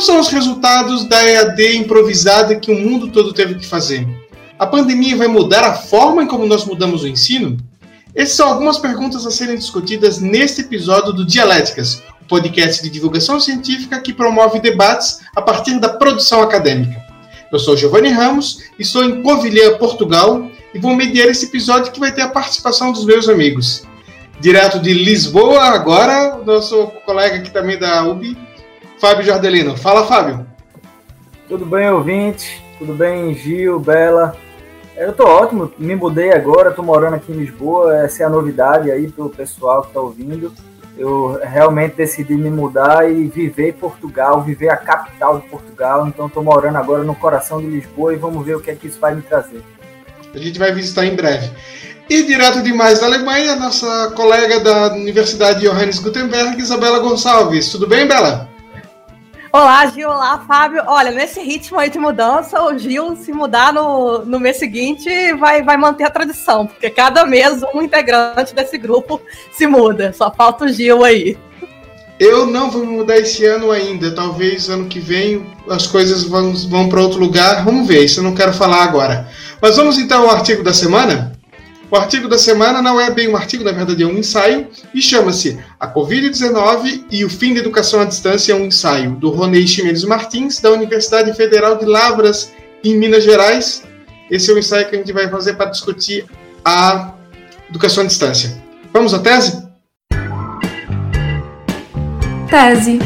Quais são os resultados da EAD improvisada que o mundo todo teve que fazer? A pandemia vai mudar a forma em como nós mudamos o ensino? Essas são algumas perguntas a serem discutidas neste episódio do Dialéticas, o podcast de divulgação científica que promove debates a partir da produção acadêmica. Eu sou Giovanni Ramos, estou em Covilhã, Portugal, e vou mediar esse episódio que vai ter a participação dos meus amigos. Direto de Lisboa, agora, nosso colega aqui também da UB, Fábio Jordelino. Fala, Fábio. Tudo bem, ouvinte? Tudo bem, Gil, Bela? Eu tô ótimo, me mudei agora, tô morando aqui em Lisboa, essa é a novidade aí pro pessoal que tá ouvindo. Eu realmente decidi me mudar e viver em Portugal, viver a capital de Portugal, então tô morando agora no coração de Lisboa e vamos ver o que é que isso vai me trazer. A gente vai visitar em breve. E direto demais da Alemanha, nossa colega da Universidade Johannes Gutenberg, Isabela Gonçalves. Tudo bem, Bela? Olá, Gil. Olá, Fábio. Olha, nesse ritmo aí de mudança, o Gil, se mudar no, no mês seguinte, vai, vai manter a tradição, porque cada mês um integrante desse grupo se muda. Só falta o Gil aí. Eu não vou mudar esse ano ainda. Talvez ano que vem as coisas vão, vão para outro lugar. Vamos ver, isso eu não quero falar agora. Mas vamos então ao artigo da semana? O artigo da semana não é bem um artigo, na verdade é um ensaio, e chama-se A Covid-19 e o Fim da Educação à Distância é um ensaio, do Ronei Ximenes Martins, da Universidade Federal de Lavras, em Minas Gerais. Esse é o ensaio que a gente vai fazer para discutir a educação à distância. Vamos à tese? Tese.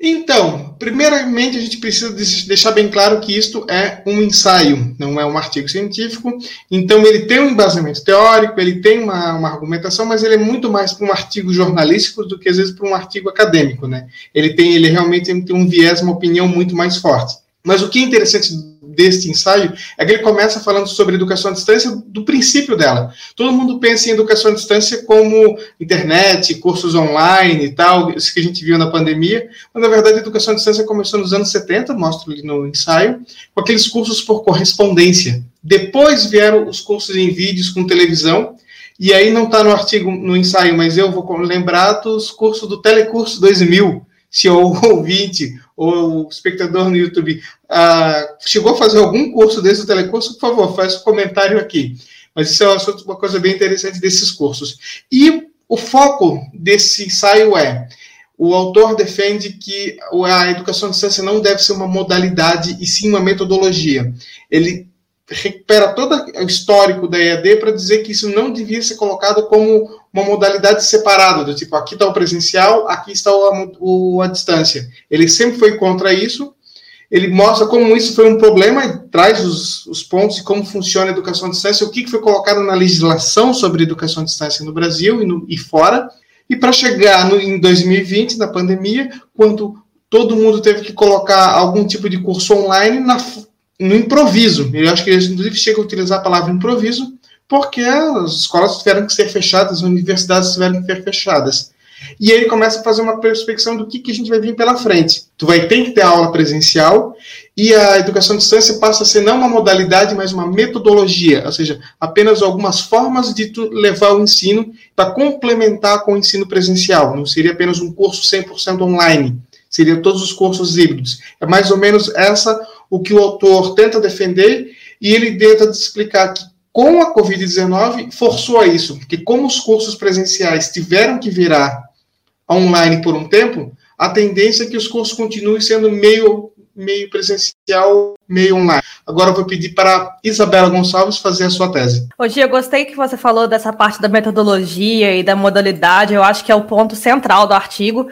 Então, primeiramente a gente precisa deixar bem claro que isto é um ensaio, não é um artigo científico. Então ele tem um embasamento teórico, ele tem uma, uma argumentação, mas ele é muito mais para um artigo jornalístico do que às vezes para um artigo acadêmico, né? Ele tem, ele realmente tem um viés, uma opinião muito mais forte. Mas o que é interessante deste ensaio é que ele começa falando sobre educação à distância do princípio dela. Todo mundo pensa em educação à distância como internet, cursos online e tal, isso que a gente viu na pandemia, mas na verdade a educação à distância começou nos anos 70, mostro no ensaio, com aqueles cursos por correspondência. Depois vieram os cursos em vídeos com televisão, e aí não está no artigo, no ensaio, mas eu vou lembrar dos cursos do Telecurso 2000, se o ouvinte ou o espectador no YouTube uh, chegou a fazer algum curso desse telecurso, por favor, faça um comentário aqui. Mas isso é uma coisa bem interessante desses cursos. E o foco desse ensaio é o autor defende que a educação à distância não deve ser uma modalidade e sim uma metodologia. Ele recupera todo o histórico da EAD para dizer que isso não devia ser colocado como uma modalidade separada, do tipo, aqui está o presencial, aqui está o, o, a distância. Ele sempre foi contra isso, ele mostra como isso foi um problema e traz os, os pontos de como funciona a educação à distância, o que, que foi colocado na legislação sobre educação à distância no Brasil e, no, e fora, e para chegar no, em 2020, na pandemia, quando todo mundo teve que colocar algum tipo de curso online na, no improviso. Eu acho que eles, inclusive, chegam a utilizar a palavra improviso, porque as escolas tiveram que ser fechadas, as universidades tiveram que ser fechadas. E ele começa a fazer uma perspecção do que, que a gente vai vir pela frente. Tu vai ter que ter aula presencial e a educação à distância passa a ser não uma modalidade, mas uma metodologia, ou seja, apenas algumas formas de tu levar o ensino para complementar com o ensino presencial. Não seria apenas um curso 100% online, seria todos os cursos híbridos. É mais ou menos essa o que o autor tenta defender e ele tenta explicar que com a Covid-19 forçou a isso, porque como os cursos presenciais tiveram que virar online por um tempo, a tendência é que os cursos continuem sendo meio, meio presencial, meio online. Agora eu vou pedir para Isabela Gonçalves fazer a sua tese. Hoje eu gostei que você falou dessa parte da metodologia e da modalidade, eu acho que é o ponto central do artigo.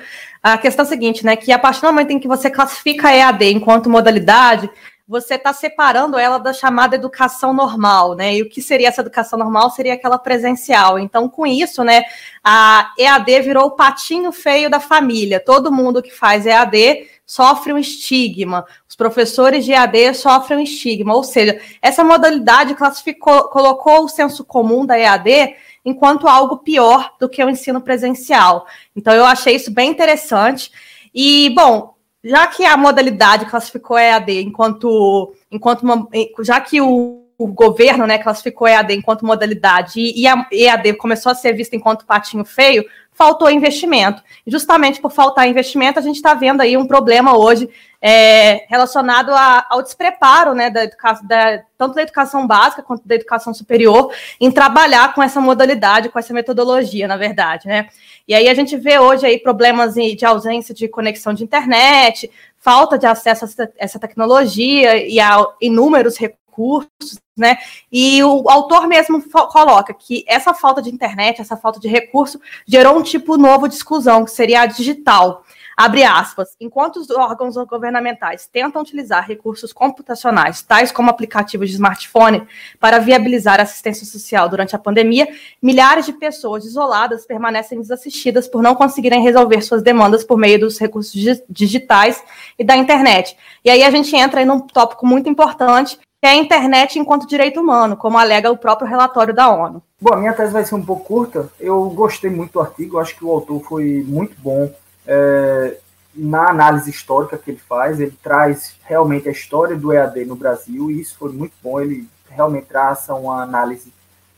A questão é a seguinte, né, que a partir do momento em que você classifica a EAD enquanto modalidade, você está separando ela da chamada educação normal, né? E o que seria essa educação normal seria aquela presencial. Então, com isso, né, a EAD virou o patinho feio da família. Todo mundo que faz EAD sofre um estigma. Os professores de EAD sofrem um estigma. Ou seja, essa modalidade classificou, colocou o senso comum da EAD enquanto algo pior do que o ensino presencial. Então, eu achei isso bem interessante. E, bom, já que a modalidade classificou EAD enquanto, enquanto uma, já que o o governo né, classificou EAD enquanto modalidade e, a EAD começou a ser vista enquanto patinho feio, faltou investimento. Justamente por faltar investimento, a gente está vendo aí um problema hoje é, relacionado a, ao despreparo né, da educação, da, tanto da educação básica quanto da educação superior em trabalhar com essa modalidade, com essa metodologia, na verdade. Né? E aí a gente vê hoje aí problemas de ausência de conexão de internet, falta de acesso a essa tecnologia e a inúmeros recursos, né? E o autor mesmo coloca que essa falta de internet, essa falta de recurso, gerou um tipo novo de exclusão, que seria a digital. Abre aspas. Enquanto os órgãos governamentais tentam utilizar recursos computacionais, tais como aplicativos de smartphone, para viabilizar a assistência social durante a pandemia, milhares de pessoas isoladas permanecem desassistidas por não conseguirem resolver suas demandas por meio dos recursos digitais e da internet. E aí a gente entra em um tópico muito importante, que é a internet enquanto direito humano, como alega o próprio relatório da ONU. Bom, a minha tese vai ser um pouco curta. Eu gostei muito do artigo, acho que o autor foi muito bom é, na análise histórica que ele faz. Ele traz realmente a história do EAD no Brasil, e isso foi muito bom. Ele realmente traça uma análise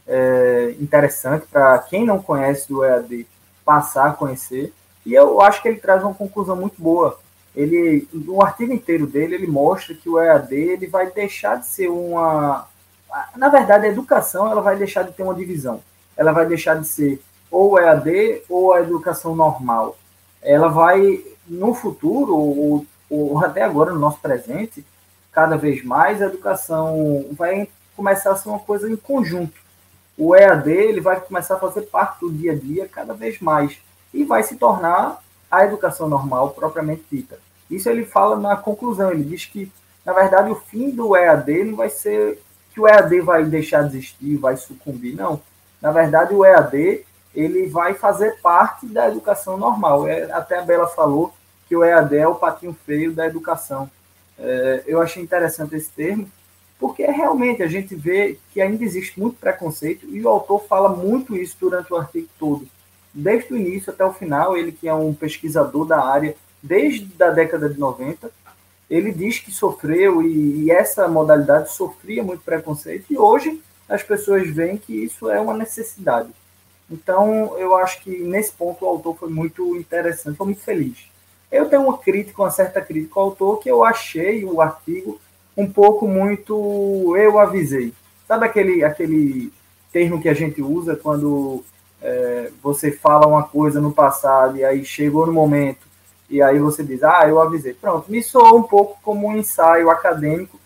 é, interessante para quem não conhece o EAD passar a conhecer. E eu acho que ele traz uma conclusão muito boa ele no artigo inteiro dele ele mostra que o EAD ele vai deixar de ser uma na verdade a educação ela vai deixar de ter uma divisão. Ela vai deixar de ser ou EAD ou a educação normal. Ela vai no futuro ou, ou até agora no nosso presente cada vez mais a educação vai começar a ser uma coisa em conjunto. O EAD ele vai começar a fazer parte do dia a dia cada vez mais e vai se tornar a educação normal propriamente dita isso ele fala na conclusão, ele diz que, na verdade, o fim do EAD não vai ser que o EAD vai deixar de existir, vai sucumbir, não. Na verdade, o EAD ele vai fazer parte da educação normal. É, até a Bela falou que o EAD é o patinho feio da educação. É, eu achei interessante esse termo, porque realmente a gente vê que ainda existe muito preconceito e o autor fala muito isso durante o artigo todo. Desde o início até o final, ele que é um pesquisador da área, desde a década de 90. Ele diz que sofreu e, e essa modalidade sofria muito preconceito e hoje as pessoas veem que isso é uma necessidade. Então, eu acho que nesse ponto o autor foi muito interessante, foi muito feliz. Eu tenho uma crítica, uma certa crítica ao autor, que eu achei o artigo um pouco muito eu avisei. Sabe aquele, aquele termo que a gente usa quando é, você fala uma coisa no passado e aí chegou no momento e aí você diz, ah, eu avisei. Pronto, me soou um pouco como um ensaio acadêmico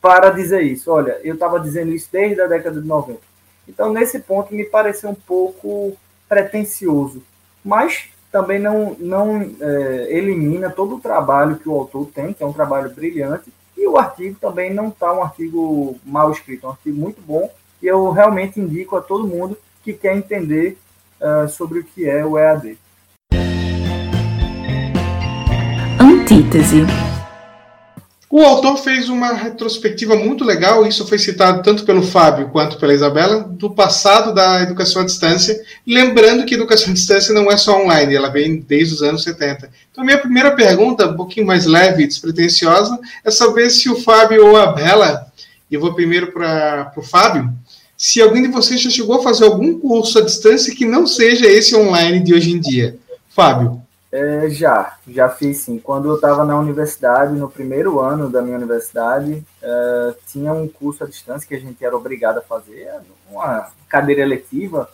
para dizer isso. Olha, eu estava dizendo isso desde a década de 90. Então, nesse ponto, me pareceu um pouco pretencioso, mas também não, não é, elimina todo o trabalho que o autor tem, que é um trabalho brilhante, e o artigo também não está um artigo mal escrito, é um artigo muito bom, e eu realmente indico a todo mundo que quer entender uh, sobre o que é o EAD. Antítese. O autor fez uma retrospectiva muito legal, isso foi citado tanto pelo Fábio quanto pela Isabela, do passado da educação à distância, lembrando que a educação à distância não é só online, ela vem desde os anos 70. Então, minha primeira pergunta, um pouquinho mais leve e despretensiosa, é saber se o Fábio ou a Bela, e eu vou primeiro para o Fábio, se alguém de vocês já chegou a fazer algum curso à distância que não seja esse online de hoje em dia. Fábio. É, já, já fiz sim. Quando eu estava na universidade, no primeiro ano da minha universidade, é, tinha um curso à distância que a gente era obrigado a fazer, uma cadeira eletiva,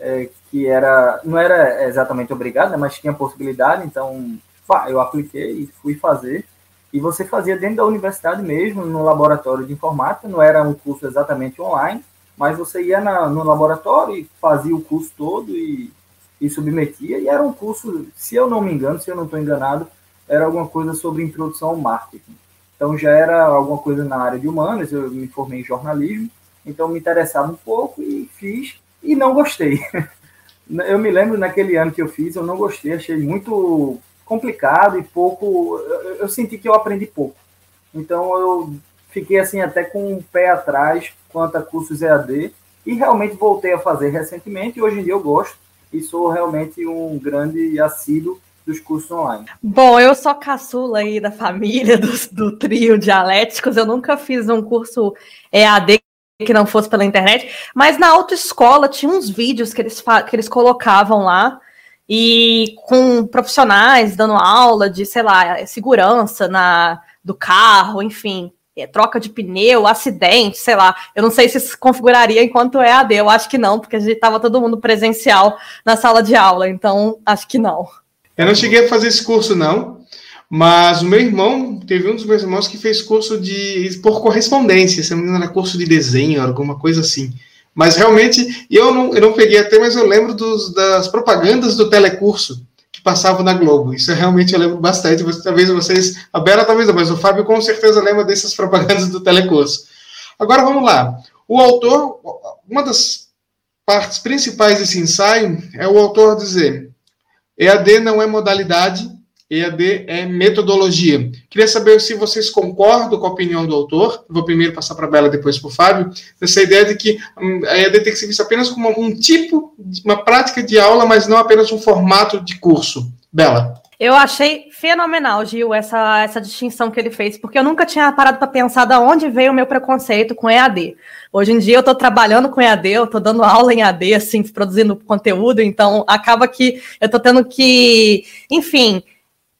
é, que era, não era exatamente obrigado, né, mas tinha possibilidade, então pá, eu apliquei e fui fazer. E você fazia dentro da universidade mesmo, no laboratório de informática, não era um curso exatamente online, mas você ia na, no laboratório e fazia o curso todo e e submetia, e era um curso, se eu não me engano, se eu não estou enganado, era alguma coisa sobre introdução ao marketing. Então já era alguma coisa na área de humanas, eu me formei em jornalismo, então me interessava um pouco e fiz, e não gostei. Eu me lembro naquele ano que eu fiz, eu não gostei, achei muito complicado e pouco. Eu, senti que eu aprendi pouco. Então eu fiquei assim até com um pé atrás quanto a cursos EAD e realmente voltei a fazer recentemente e hoje em dia eu gosto e sou realmente um grande assíduo dos cursos online. Bom, eu sou caçula aí da família do, do trio dialéticos, eu nunca fiz um curso EAD que não fosse pela internet, mas na autoescola tinha uns vídeos que eles, que eles colocavam lá e com profissionais dando aula de, sei lá, segurança na do carro, enfim, é, troca de pneu, acidente, sei lá. Eu não sei se se configuraria enquanto é AD, eu acho que não, porque a gente estava todo mundo presencial na sala de aula, então acho que não. Eu não cheguei a fazer esse curso, não, mas o meu irmão, teve um dos meus irmãos que fez curso de por correspondência, se não era curso de desenho, alguma coisa assim. Mas realmente, eu não, eu não peguei até, mas eu lembro dos, das propagandas do telecurso passavam na Globo. Isso eu realmente eu lembro bastante. Talvez vocês, a Bela talvez não, mas o Fábio com certeza lembra dessas propagandas do telecurso. Agora vamos lá. O autor, uma das partes principais desse ensaio é o autor dizer: EAD não é modalidade, EAD é metodologia. Queria saber se vocês concordam com a opinião do autor. Vou primeiro passar para a Bela, depois para o Fábio. Essa ideia de que hum, a EAD tem que ser vista apenas como um tipo, uma prática de aula, mas não apenas um formato de curso. Bela. Eu achei fenomenal, Gil, essa, essa distinção que ele fez, porque eu nunca tinha parado para pensar de onde veio o meu preconceito com EAD. Hoje em dia eu estou trabalhando com EAD, eu estou dando aula em EAD, assim, produzindo conteúdo, então acaba que eu estou tendo que, enfim,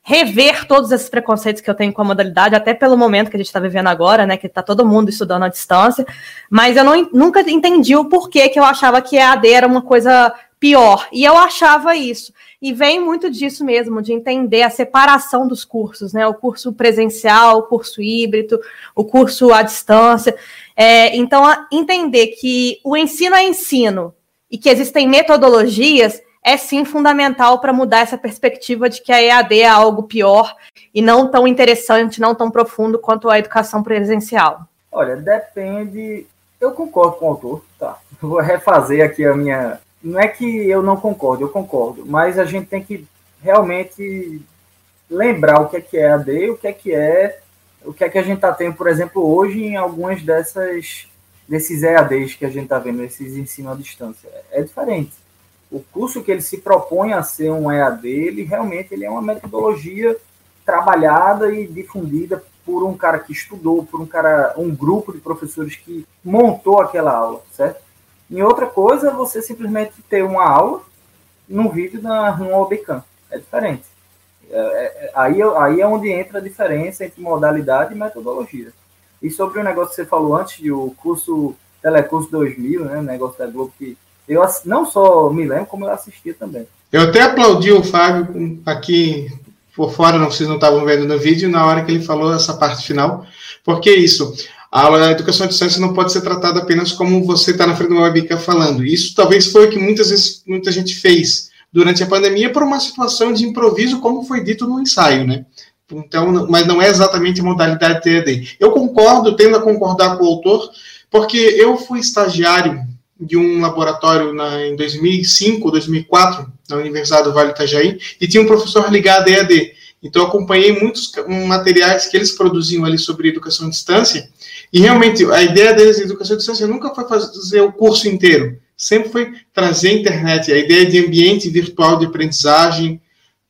rever todos esses preconceitos que eu tenho com a modalidade, até pelo momento que a gente está vivendo agora, né, que está todo mundo estudando à distância, mas eu não, nunca entendi o porquê que eu achava que a AD era uma coisa pior, e eu achava isso, e vem muito disso mesmo, de entender a separação dos cursos, né, o curso presencial, o curso híbrido, o curso à distância, é, então entender que o ensino é ensino, e que existem metodologias é sim fundamental para mudar essa perspectiva de que a EAD é algo pior e não tão interessante, não tão profundo quanto a educação presencial? Olha, depende. Eu concordo com o autor, tá? Vou refazer aqui a minha. Não é que eu não concordo, eu concordo, mas a gente tem que realmente lembrar o que é que é AD, o que é que é, o que é que a gente está tendo, por exemplo, hoje em algumas dessas desses EADs que a gente está vendo, esses ensino à distância. É diferente o curso que ele se propõe a ser um EAD, ele realmente ele é uma metodologia trabalhada e difundida por um cara que estudou, por um cara, um grupo de professores que montou aquela aula, certo? E outra coisa é você simplesmente ter uma aula num vídeo na, num Webcam. É diferente. É, é, aí, aí é onde entra a diferença entre modalidade e metodologia. E sobre o negócio que você falou antes, o curso Telecurso 2000, né, o negócio da Globo que eu não só me lembro, como eu assistia também. Eu até aplaudi o Fábio aqui por fora, não, vocês não estavam vendo no vídeo, na hora que ele falou essa parte final, porque isso, a educação à distância não pode ser tratada apenas como você está na frente uma webcam falando. Isso talvez foi o que muitas vezes muita gente fez durante a pandemia por uma situação de improviso, como foi dito no ensaio, né? Então, mas não é exatamente a modalidade TED. Eu concordo, tendo a concordar com o autor, porque eu fui estagiário de um laboratório na, em 2005, 2004, na Universidade do Vale Itajaí, e tinha um professor ligado a EAD. Então, acompanhei muitos materiais que eles produziam ali sobre educação à distância, e realmente a ideia deles de educação à distância nunca foi fazer o curso inteiro, sempre foi trazer a internet, a ideia de ambiente virtual de aprendizagem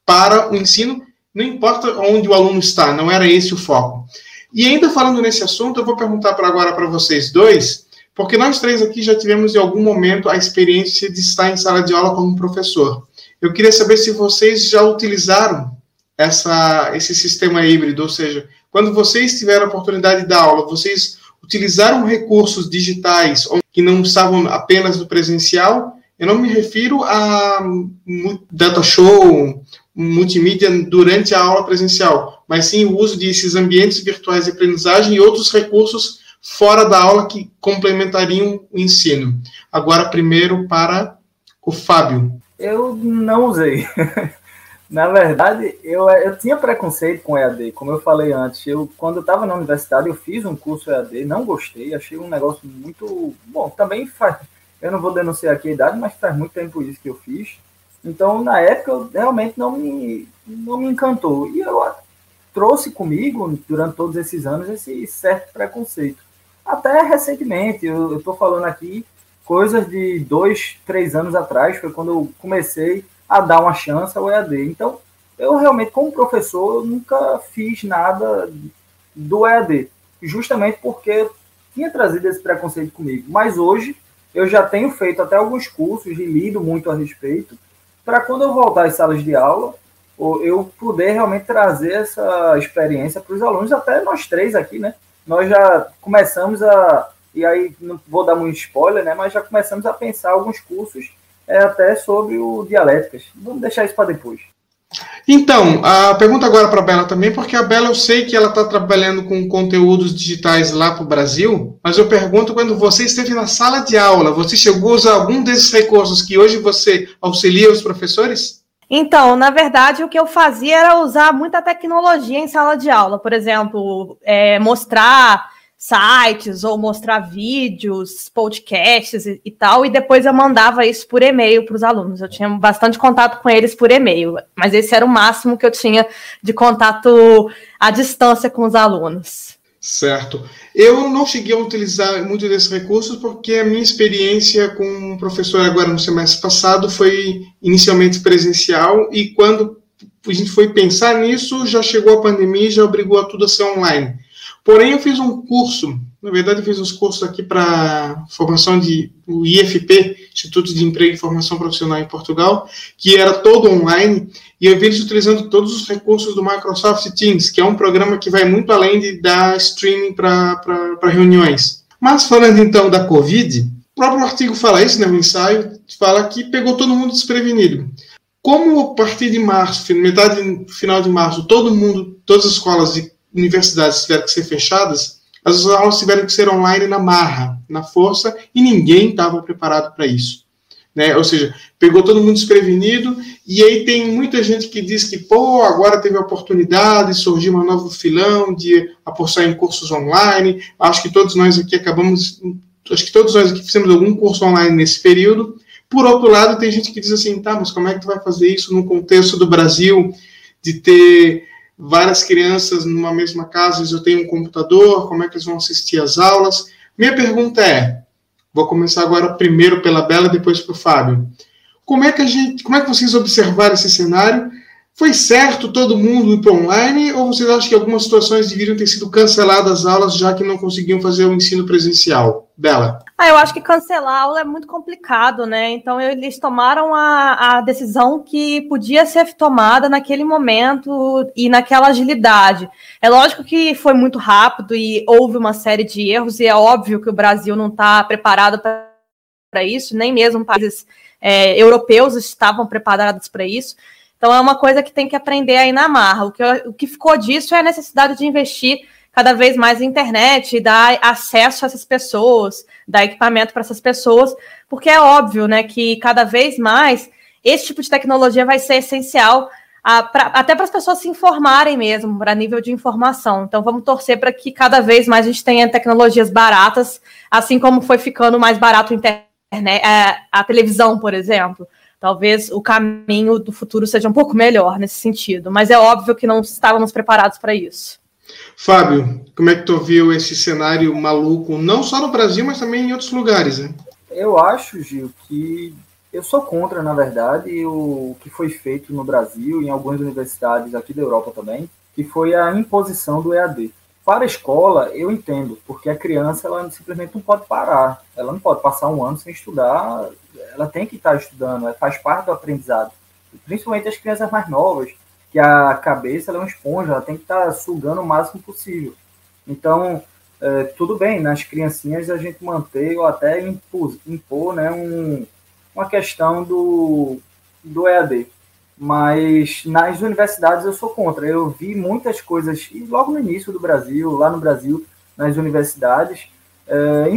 para o ensino, não importa onde o aluno está, não era esse o foco. E ainda falando nesse assunto, eu vou perguntar para agora para vocês dois, porque nós três aqui já tivemos em algum momento a experiência de estar em sala de aula como professor. Eu queria saber se vocês já utilizaram essa, esse sistema híbrido, ou seja, quando vocês tiveram a oportunidade de dar aula, vocês utilizaram recursos digitais que não estavam apenas no presencial. Eu não me refiro a data show, multimídia durante a aula presencial, mas sim o uso desses ambientes virtuais de aprendizagem e outros recursos fora da aula que complementariam o ensino. Agora, primeiro para o Fábio. Eu não usei. na verdade, eu, eu tinha preconceito com EAD, como eu falei antes. Eu, quando eu estava na universidade, eu fiz um curso EAD, não gostei, achei um negócio muito. Bom, também faz. Eu não vou denunciar aqui a idade, mas faz muito tempo isso que eu fiz. Então, na época, eu realmente não me, não me encantou. E eu trouxe comigo, durante todos esses anos, esse certo preconceito até recentemente. Eu estou falando aqui coisas de dois, três anos atrás, foi quando eu comecei a dar uma chance ao EAD. Então, eu realmente, como professor, nunca fiz nada do EAD, justamente porque tinha trazido esse preconceito comigo. Mas hoje eu já tenho feito até alguns cursos e lido muito a respeito, para quando eu voltar às salas de aula, eu poder realmente trazer essa experiência para os alunos, até nós três aqui, né? Nós já começamos a, e aí não vou dar muito spoiler, né? Mas já começamos a pensar alguns cursos é, até sobre o dialéticas. Vamos deixar isso para depois. Então, a pergunta agora para a Bela também, porque a Bela eu sei que ela está trabalhando com conteúdos digitais lá para o Brasil, mas eu pergunto quando você esteve na sala de aula, você chegou a usar algum desses recursos que hoje você auxilia os professores? Então, na verdade, o que eu fazia era usar muita tecnologia em sala de aula. Por exemplo, é, mostrar sites ou mostrar vídeos, podcasts e, e, tal, e depois eu mandava isso por e-mail para os alunos. Eu tinha bastante contato com eles por e-mail, mas esse era o máximo que eu tinha de contato à distância com os alunos. Certo. Eu não cheguei a utilizar muito desses recursos porque a minha experiência com um professor agora no semestre passado foi inicialmente presencial e quando a gente foi pensar nisso, já chegou a pandemia e já obrigou a tudo a ser online. Porém, eu fiz um curso, na verdade, eu fiz uns cursos aqui para formação de o IFP, Instituto de Emprego e Formação Profissional em Portugal, que era todo online, e eu vi eles utilizando todos os recursos do Microsoft Teams, que é um programa que vai muito além de dar streaming para reuniões. Mas falando então da Covid, o próprio artigo fala isso, né, o ensaio, fala que pegou todo mundo desprevenido. Como a partir de março, metade final de março, todo mundo, todas as escolas de universidades tiveram que ser fechadas, as aulas tiveram que ser online na marra, na força, e ninguém estava preparado para isso. Né? Ou seja, pegou todo mundo desprevenido, e aí tem muita gente que diz que, pô, agora teve a oportunidade, surgiu uma nova filão de apostar em cursos online. Acho que todos nós aqui acabamos, acho que todos nós aqui fizemos algum curso online nesse período. Por outro lado, tem gente que diz assim, tá, mas como é que tu vai fazer isso no contexto do Brasil, de ter várias crianças numa mesma casa, eu tenho um computador, como é que eles vão assistir às aulas? Minha pergunta é, vou começar agora primeiro pela Bela, depois para o Fábio. Como é que a gente, como é que vocês observaram esse cenário? Foi certo todo mundo ir para online ou vocês acham que algumas situações deveriam ter sido canceladas as aulas já que não conseguiam fazer o ensino presencial? Bela. Ah, eu acho que cancelar a aula é muito complicado, né? Então eles tomaram a, a decisão que podia ser tomada naquele momento e naquela agilidade. É lógico que foi muito rápido e houve uma série de erros, e é óbvio que o Brasil não está preparado para isso, nem mesmo países é, europeus estavam preparados para isso. Então é uma coisa que tem que aprender aí na marra. O que, o que ficou disso é a necessidade de investir cada vez mais em internet, dar acesso a essas pessoas, dar equipamento para essas pessoas, porque é óbvio, né, que cada vez mais esse tipo de tecnologia vai ser essencial a, pra, até para as pessoas se informarem mesmo, para nível de informação. Então vamos torcer para que cada vez mais a gente tenha tecnologias baratas, assim como foi ficando mais barato a, internet, a, a televisão, por exemplo talvez o caminho do futuro seja um pouco melhor nesse sentido, mas é óbvio que não estávamos preparados para isso. Fábio, como é que tu viu esse cenário maluco, não só no Brasil, mas também em outros lugares, né? Eu acho, Gil, que eu sou contra, na verdade, o que foi feito no Brasil, em algumas universidades aqui da Europa também, que foi a imposição do EAD. Para a escola, eu entendo, porque a criança ela simplesmente não pode parar. Ela não pode passar um ano sem estudar, ela tem que estar estudando, faz parte do aprendizado. Principalmente as crianças mais novas, que a cabeça é uma esponja, ela tem que estar sugando o máximo possível. Então, é, tudo bem, nas criancinhas a gente manter ou até impor, impor né, um, uma questão do, do EAD mas nas universidades eu sou contra. Eu vi muitas coisas, e logo no início do Brasil, lá no Brasil, nas universidades, é,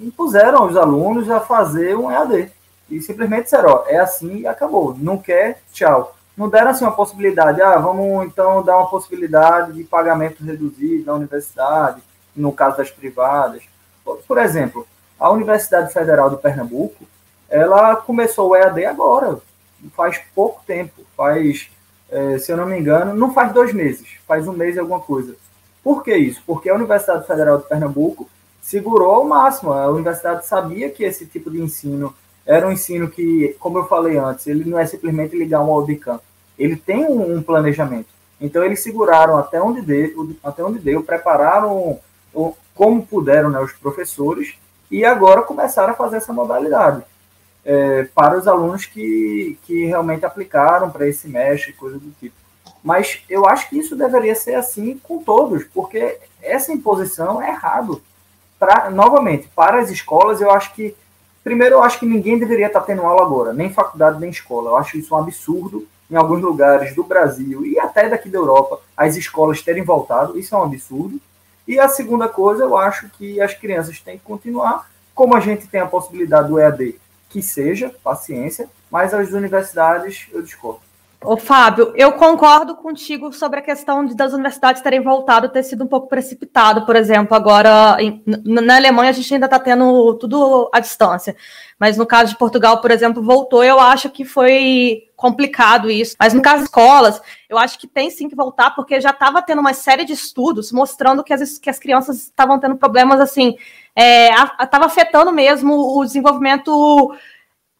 impuseram aos alunos a fazer um EAD. E simplesmente disseram, ó, é assim e acabou. Não quer, tchau. Não deram assim uma possibilidade, ah, vamos então dar uma possibilidade de pagamento reduzido na universidade, no caso das privadas. Por exemplo, a Universidade Federal de Pernambuco, ela começou o EAD agora, faz pouco tempo, faz, é, se eu não me engano, não faz dois meses, faz um mês e alguma coisa. Por que isso? Porque a Universidade Federal de Pernambuco segurou ao máximo. A universidade sabia que esse tipo de ensino era um ensino que, como eu falei antes, ele não é simplesmente ligar um audicam. Ele tem um, um planejamento. Então eles seguraram até onde deu, até onde deu, prepararam, como puderam né, os professores, e agora começaram a fazer essa modalidade é, para os alunos que, que realmente aplicaram para esse mestre, coisa do tipo. Mas eu acho que isso deveria ser assim com todos, porque essa imposição é errado. Pra, novamente, para as escolas, eu acho que. Primeiro, eu acho que ninguém deveria estar tendo aula agora, nem faculdade, nem escola. Eu acho isso um absurdo em alguns lugares do Brasil e até daqui da Europa, as escolas terem voltado. Isso é um absurdo. E a segunda coisa, eu acho que as crianças têm que continuar, como a gente tem a possibilidade do EAD, que seja, paciência, mas as universidades eu discordo. Ô, Fábio, eu concordo contigo sobre a questão de das universidades terem voltado ter sido um pouco precipitado, por exemplo, agora em, na Alemanha a gente ainda está tendo tudo à distância, mas no caso de Portugal, por exemplo, voltou, eu acho que foi complicado isso, mas no caso das escolas, eu acho que tem sim que voltar, porque já estava tendo uma série de estudos mostrando que as, que as crianças estavam tendo problemas assim, estava é, afetando mesmo o desenvolvimento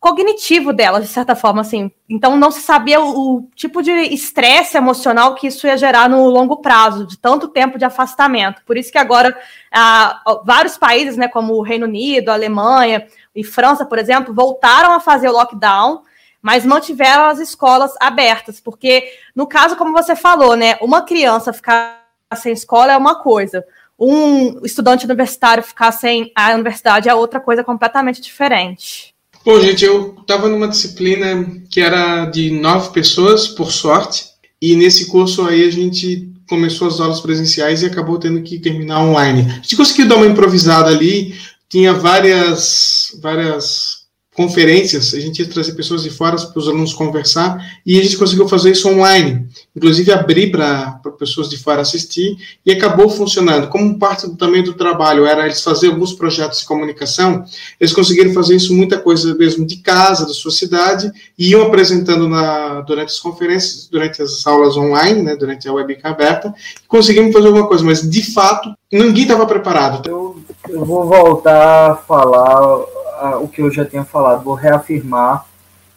cognitivo delas, de certa forma, assim. Então não se sabia o, o tipo de estresse emocional que isso ia gerar no longo prazo, de tanto tempo de afastamento. Por isso que agora ah, vários países, né, como o Reino Unido, Alemanha e França, por exemplo, voltaram a fazer o lockdown, mas mantiveram as escolas abertas, porque no caso, como você falou, né, uma criança ficar sem escola é uma coisa um estudante universitário ficar sem a universidade é outra coisa completamente diferente. Bom, gente, eu estava numa disciplina que era de nove pessoas, por sorte, e nesse curso aí a gente começou as aulas presenciais e acabou tendo que terminar online. A gente conseguiu dar uma improvisada ali, tinha várias, várias conferências, a gente ia trazer pessoas de fora para os alunos conversar e a gente conseguiu fazer isso online, inclusive abrir para pessoas de fora assistir e acabou funcionando. Como parte do, também do trabalho era eles fazer alguns projetos de comunicação, eles conseguiram fazer isso muita coisa mesmo de casa, da sua cidade, e iam apresentando na, durante as conferências, durante as aulas online, né, durante a webcam aberta, conseguimos fazer alguma coisa, mas de fato ninguém estava preparado. Eu, eu vou voltar a falar o que eu já tinha falado, vou reafirmar.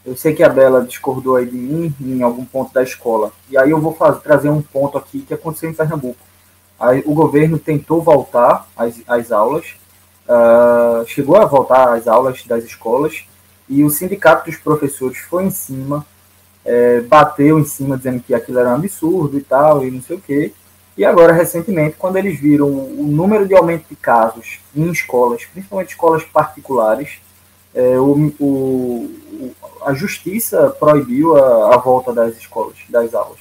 Eu sei que a Bela discordou aí de mim em algum ponto da escola. E aí eu vou fazer, trazer um ponto aqui que aconteceu em Pernambuco. Aí, o governo tentou voltar às aulas, uh, chegou a voltar às aulas das escolas, e o sindicato dos professores foi em cima, é, bateu em cima dizendo que aquilo era um absurdo e tal, e não sei o quê. E agora, recentemente, quando eles viram o número de aumento de casos em escolas, principalmente escolas particulares, é, o, o, a justiça proibiu a, a, volta das escolas, das aulas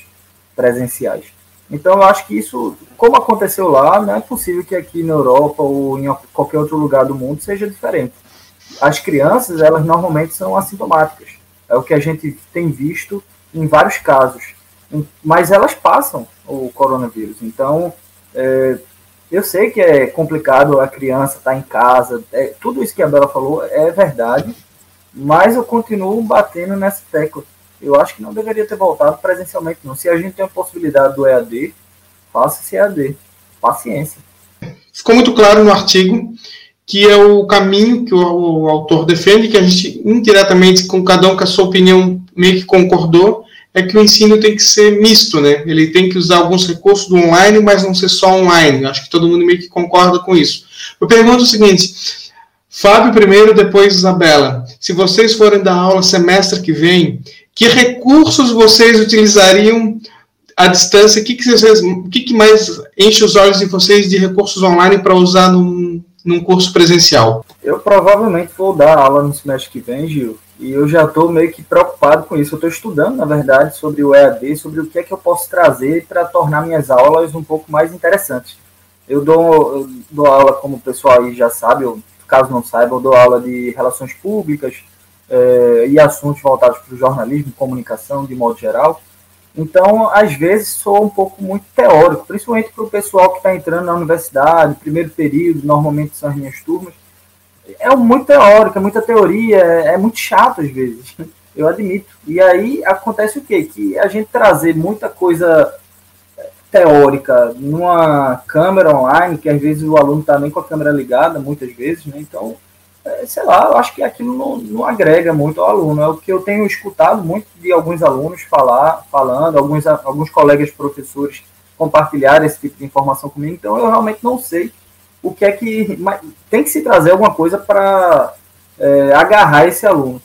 presenciais. Então, eu acho que isso, como aconteceu lá, não é possível que aqui na Europa ou em qualquer outro lugar do mundo seja diferente. As crianças, elas normalmente são assintomáticas. É o que a gente tem visto em vários casos. Mas elas passam o coronavírus. Então, é, eu sei que é complicado a criança estar tá em casa, é, tudo isso que a Bela falou é verdade, mas eu continuo batendo nessa tecla. Eu acho que não deveria ter voltado presencialmente, não. Se a gente tem a possibilidade do EAD, faça esse EAD. Paciência. Ficou muito claro no artigo que é o caminho que o, o autor defende, que a gente indiretamente, com cada um com a sua opinião, meio que concordou, é que o ensino tem que ser misto, né? Ele tem que usar alguns recursos do online, mas não ser só online. Acho que todo mundo meio que concorda com isso. Eu pergunto o seguinte: Fábio primeiro, depois Isabela. Se vocês forem dar aula semestre que vem, que recursos vocês utilizariam à distância? O que, que, vocês, que, que mais enche os olhos de vocês de recursos online para usar num, num curso presencial? Eu provavelmente vou dar aula no semestre que vem, Gil, e eu já estou meio que preocupado com isso. Eu estou estudando, na verdade, sobre o EAD, sobre o que é que eu posso trazer para tornar minhas aulas um pouco mais interessantes. Eu dou, eu dou aula, como o pessoal aí já sabe, ou caso não saiba, eu dou aula de relações públicas é, e assuntos voltados para o jornalismo, comunicação, de modo geral. Então, às vezes, sou um pouco muito teórico, principalmente para o pessoal que está entrando na universidade, primeiro período, normalmente são as minhas turmas é muito teórico, é muita teoria, é, muito chato às vezes, eu admito. E aí acontece o quê? Que a gente trazer muita coisa teórica numa câmera online, que às vezes o aluno está nem com a câmera ligada, muitas vezes, né? Então, é, sei lá, eu acho que aquilo não, não, agrega muito ao aluno. É o que eu tenho escutado muito de alguns alunos falar, falando, alguns, alguns colegas professores compartilhar esse tipo de informação comigo, então eu realmente não sei o que é que tem que se trazer alguma coisa para é, agarrar esse aluno.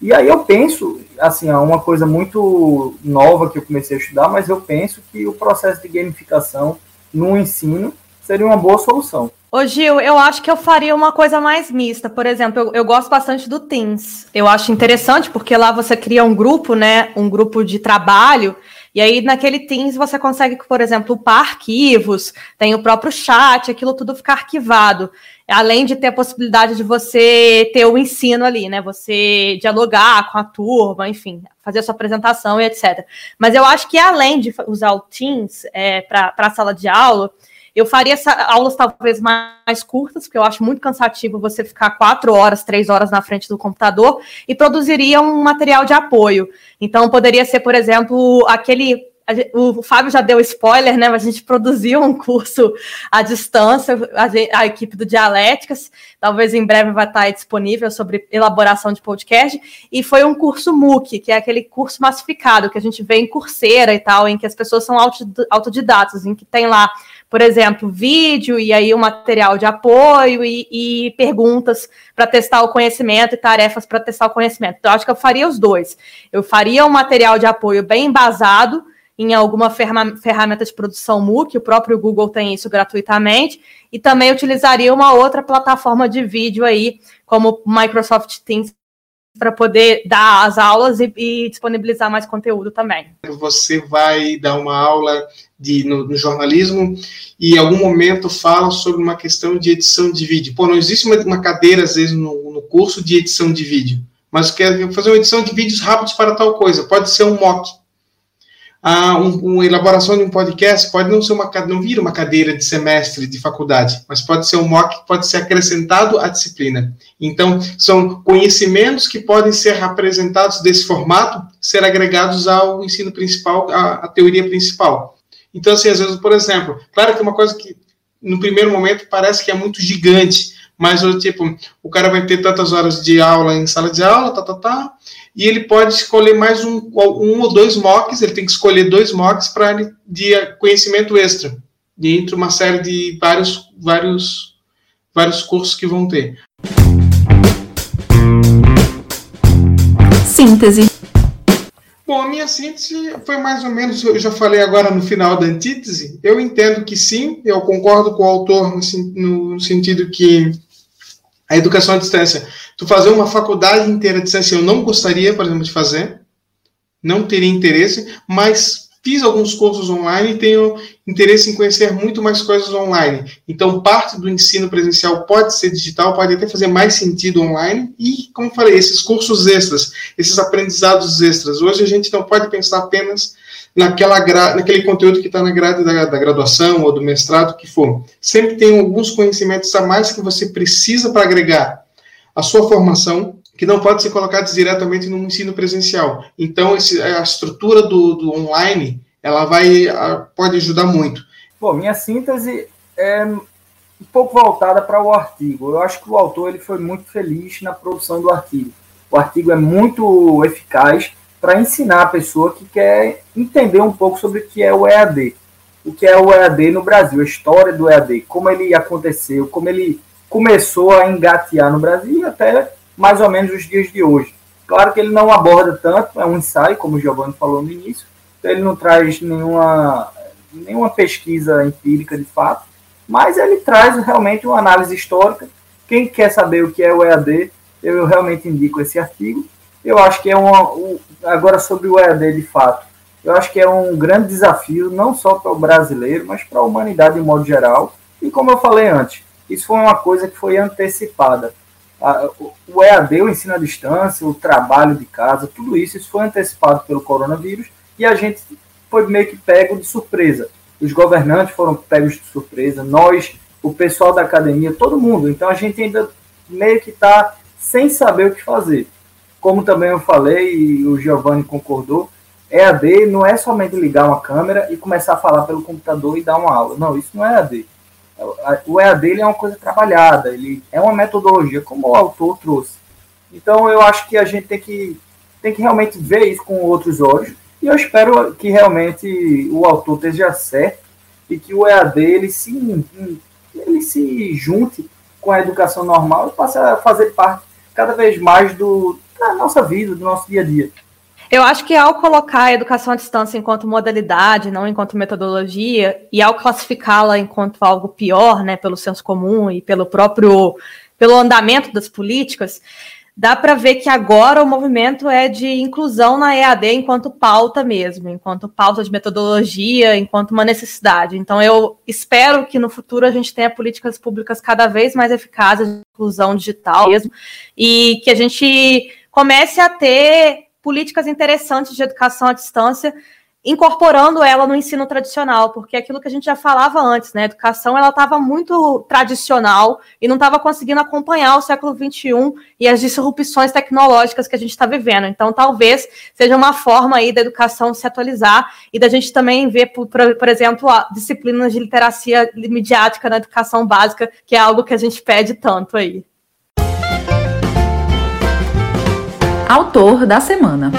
E aí eu penso, assim, é uma coisa muito nova que eu comecei a estudar, mas eu penso que o processo de gamificação no ensino seria uma boa solução. Ô Gil, eu acho que eu faria uma coisa mais mista. Por exemplo, eu, eu, gosto bastante do Teams. Eu acho interessante porque lá você cria um grupo, né? Um grupo de trabalho. E aí, naquele Teams, você consegue, por exemplo, upar arquivos, tem o próprio chat, aquilo tudo ficar arquivado. Além de ter a possibilidade de você ter o ensino ali, né? Você dialogar com a turma, enfim, fazer a sua apresentação e etc. Mas eu acho que além de usar o Teams é, para a sala de aula, eu faria essa, aulas talvez mais curtas, porque eu acho muito cansativo você ficar quatro horas, três horas na frente do computador, e produziria um material de apoio. Então, poderia ser, por exemplo, aquele o Fábio já deu spoiler, né? Mas a gente produziu um curso à distância, a, a, equipe do Dialéticas, talvez em breve vai estar disponível sobre elaboração de podcast, e foi um curso MOOC, que é aquele curso massificado que a gente vê em curseira e tal, em que as pessoas são autodidatas, em que tem lá por exemplo, vídeo e aí o material de apoio e, e perguntas para testar o conhecimento e tarefas para testar o conhecimento. Então, acho que eu faria os dois. Eu faria um material de apoio bem embasado em alguma ferramenta de produção MOOC, o próprio Google tem isso gratuitamente, e também utilizaria uma outra plataforma de vídeo aí, como Microsoft Teams, para poder dar as aulas e, e, disponibilizar mais conteúdo também. Você vai dar uma aula de, no, no, jornalismo e em algum momento fala sobre uma questão de edição de vídeo. Pô, não existe uma, uma cadeira, às vezes, no, no, curso de edição de vídeo, mas quer fazer uma edição de vídeos rápidos para tal coisa. Pode ser um mock a um, uma elaboração de um podcast pode não ser uma não vir uma cadeira de semestre de faculdade, mas pode ser um mock que pode ser acrescentado à disciplina. Então, são conhecimentos que podem ser apresentados desse formato, ser agregados ao ensino principal, à, à teoria principal. Então, assim, às vezes, por exemplo, claro que uma coisa que no primeiro momento parece que é muito gigante, mas tipo, o cara vai ter tantas horas de aula em sala de aula, tá, tá, tá, e ele pode escolher mais um, um ou dois mocks, ele tem que escolher dois mocks para de conhecimento extra, entre uma série de vários, vários, vários cursos que vão ter. Síntese. Bom, a minha síntese foi mais ou menos, eu já falei agora no final da antítese, eu entendo que sim, eu concordo com o autor no, no sentido que a educação à distância. Tu fazer uma faculdade inteira à distância, eu não gostaria, por exemplo, de fazer, não teria interesse, mas fiz alguns cursos online e tenho interesse em conhecer muito mais coisas online. Então, parte do ensino presencial pode ser digital, pode até fazer mais sentido online. E, como falei, esses cursos extras, esses aprendizados extras. Hoje a gente não pode pensar apenas naquela naquele conteúdo que está na grade da, da, graduação ou do mestrado, que for. Sempre tem alguns conhecimentos a mais que você precisa para agregar a sua formação, que não pode ser colocados diretamente no ensino presencial. Então, esse, a estrutura do, do online, ela vai, pode ajudar muito. Bom, minha síntese é um pouco voltada para o artigo. Eu acho que o autor ele foi muito feliz na produção do artigo. O artigo é muito eficaz, para ensinar a pessoa que quer entender um pouco sobre o que é o EAD. O que é o EAD no Brasil, a história do EAD, como ele aconteceu, como ele começou a engatear no Brasil e até mais ou menos os dias de hoje. Claro que ele não aborda tanto, é um ensaio, como o Giovanni falou no início, então ele não traz nenhuma, nenhuma pesquisa empírica de fato, mas ele traz realmente uma análise histórica. Quem quer saber o que é o EAD, eu realmente indico esse artigo. Eu acho que é uma, agora sobre o EAD de fato, eu acho que é um grande desafio, não só para o brasileiro, mas para a humanidade de modo geral. E como eu falei antes, isso foi uma coisa que foi antecipada. O EAD, o ensino à distância, o trabalho de casa, tudo isso, isso foi antecipado pelo coronavírus e a gente foi meio que pego de surpresa. Os governantes foram pegos de surpresa, nós, o pessoal da academia, todo mundo. Então a gente ainda meio que está sem saber o que fazer como também eu falei e o Giovanni concordou, EAD não é somente ligar uma câmera e começar a falar pelo computador e dar uma aula. Não, isso não é EAD. O EAD é uma coisa trabalhada, ele é uma metodologia, como o autor trouxe. Então eu acho que a gente tem que, tem que realmente ver isso com outros olhos e eu espero que realmente o autor esteja certo e que o EAD ele sim ele se junte com a educação normal e passe a fazer parte cada vez mais do, da nossa vida, do nosso dia a dia. Eu acho que ao colocar a educação à distância enquanto modalidade, não enquanto metodologia, e ao classificá-la enquanto algo pior, né, pelo senso comum e pelo próprio pelo andamento das políticas, dá para ver que agora o movimento é de inclusão na EAD enquanto pauta mesmo, enquanto pauta de metodologia, enquanto uma necessidade. Então, eu espero que no futuro a gente tenha políticas públicas cada vez mais eficazes de inclusão digital mesmo, e que a gente comece a ter políticas interessantes de educação à distância incorporando ela no ensino tradicional, porque é aquilo que a gente já falava antes, né? A educação ela estava muito tradicional e não estava conseguindo acompanhar o século XXI e as disrupções tecnológicas que a gente está vivendo. Então, talvez seja uma forma aí da educação se atualizar e da gente também ver, por, por exemplo, disciplinas de literacia midiática na educação básica, que é algo que a gente pede tanto aí. Autor da semana.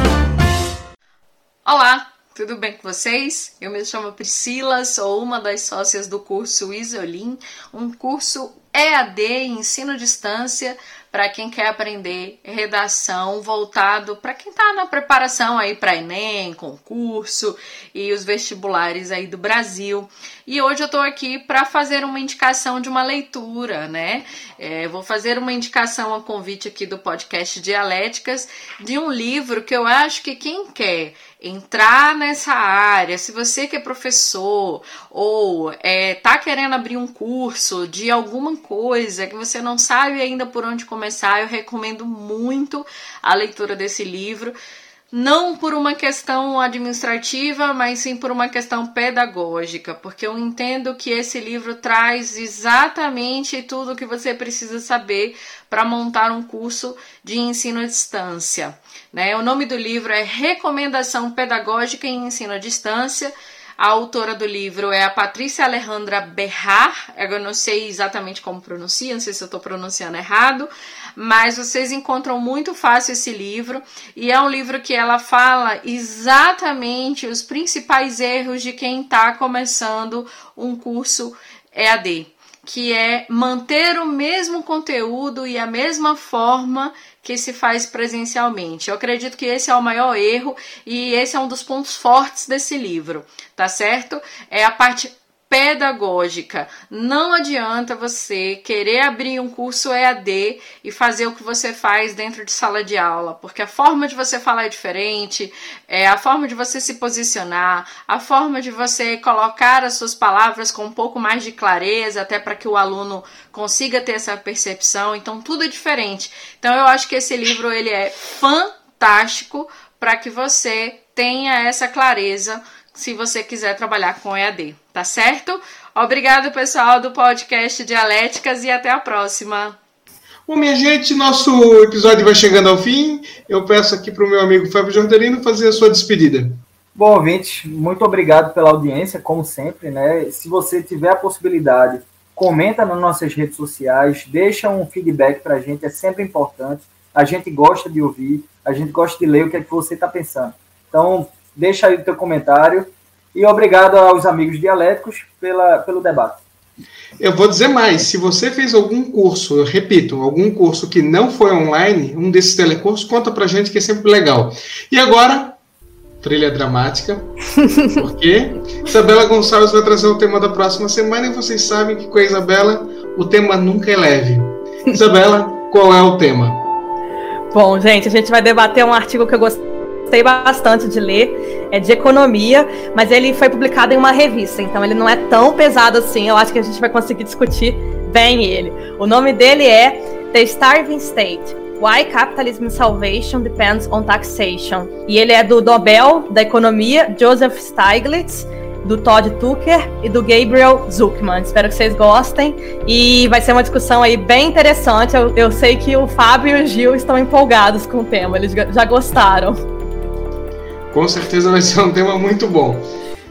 Olá, tudo bem com vocês? Eu me chamo Priscila, sou uma das sócias do curso Isolim, um curso EAD, ensino à distância, para quem quer aprender redação voltado para quem está na preparação aí para Enem, concurso e os vestibulares aí do Brasil. E hoje eu estou aqui para fazer uma indicação de uma leitura, né? É, vou fazer uma indicação a convite aqui do podcast Dialéticas de um livro que eu acho que quem quer entrar nessa área, se você que é professor ou é, tá querendo abrir um curso de alguma coisa que você não sabe ainda por onde começar, eu recomendo muito a leitura desse livro não por uma questão administrativa, mas sim por uma questão pedagógica, porque eu entendo que esse livro traz exatamente tudo o que você precisa saber para montar um curso de ensino à distância. Né? O nome do livro é Recomendação Pedagógica em Ensino à Distância a autora do livro é a Patrícia Alejandra Berrar. Eu não sei exatamente como pronuncia, não sei se eu estou pronunciando errado, mas vocês encontram muito fácil esse livro e é um livro que ela fala exatamente os principais erros de quem está começando um curso EAD, que é manter o mesmo conteúdo e a mesma forma que se faz presencialmente. Eu acredito que esse é o maior erro e esse é um dos pontos fortes desse livro, tá certo? É a parte pedagógica. Não adianta você querer abrir um curso EAD e fazer o que você faz dentro de sala de aula, porque a forma de você falar é diferente, é a forma de você se posicionar, a forma de você colocar as suas palavras com um pouco mais de clareza, até para que o aluno consiga ter essa percepção. Então tudo é diferente. Então eu acho que esse livro ele é fantástico para que você tenha essa clareza se você quiser trabalhar com EAD, tá certo? Obrigado, pessoal do podcast Dialéticas e até a próxima. Bom, minha gente, nosso episódio vai chegando ao fim. Eu peço aqui para o meu amigo Fábio Jordelino fazer a sua despedida. Bom, ouvinte, muito obrigado pela audiência, como sempre, né? Se você tiver a possibilidade, comenta nas nossas redes sociais, deixa um feedback para a gente, é sempre importante. A gente gosta de ouvir, a gente gosta de ler o que é que você está pensando. Então, Deixa aí o teu comentário. E obrigado aos amigos dialéticos pela, pelo debate. Eu vou dizer mais: se você fez algum curso, eu repito, algum curso que não foi online, um desses telecursos, conta pra gente que é sempre legal. E agora, trilha dramática, porque Isabela Gonçalves vai trazer o tema da próxima semana e vocês sabem que com a Isabela o tema nunca é leve. Isabela, qual é o tema? Bom, gente, a gente vai debater um artigo que eu gostei gostei bastante de ler, é de economia, mas ele foi publicado em uma revista, então ele não é tão pesado assim. Eu acho que a gente vai conseguir discutir bem ele. O nome dele é The Starving State. Why Capitalism Salvation Depends on Taxation. E ele é do Nobel da Economia, Joseph Stiglitz, do Todd Tucker e do Gabriel Zuckman. Espero que vocês gostem e vai ser uma discussão aí bem interessante. Eu, eu sei que o Fábio e o Gil estão empolgados com o tema, eles já gostaram. Com certeza vai ser um tema muito bom.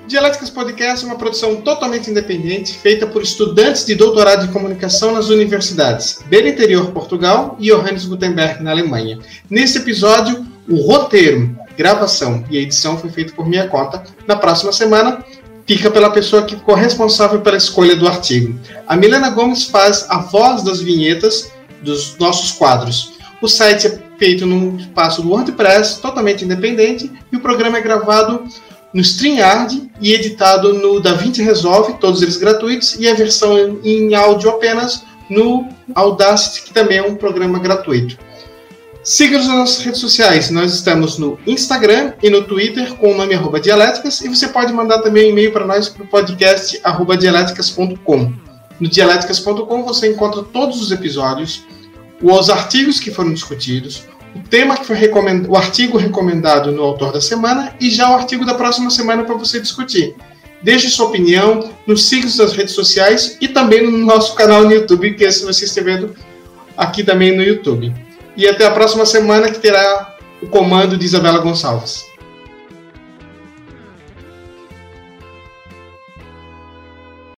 Dialéticas Podcast é uma produção totalmente independente, feita por estudantes de doutorado de comunicação nas universidades Belo Interior, Portugal e Johannes Gutenberg, na Alemanha. Nesse episódio, o roteiro, gravação e edição foi feito por minha conta. Na próxima semana, fica pela pessoa que ficou responsável pela escolha do artigo. A Milena Gomes faz a voz das vinhetas dos nossos quadros. O site é feito num espaço do WordPress, totalmente independente, e o programa é gravado no StreamYard e editado no DaVinci Resolve, todos eles gratuitos, e a versão em áudio apenas no Audacity, que também é um programa gratuito. Siga-nos nas nossas redes sociais. Nós estamos no Instagram e no Twitter com o nome arroba dialéticas e você pode mandar também um e-mail para nós para o podcast arroba dialéticas.com. No dialéticas.com você encontra todos os episódios, os artigos que foram discutidos, o tema que foi recomendado, o artigo recomendado no autor da semana e já o artigo da próxima semana para você discutir. Deixe sua opinião, nos siga nas redes sociais e também no nosso canal no YouTube, que é se você estiver vendo aqui também no YouTube. E até a próxima semana que terá o comando de Isabela Gonçalves.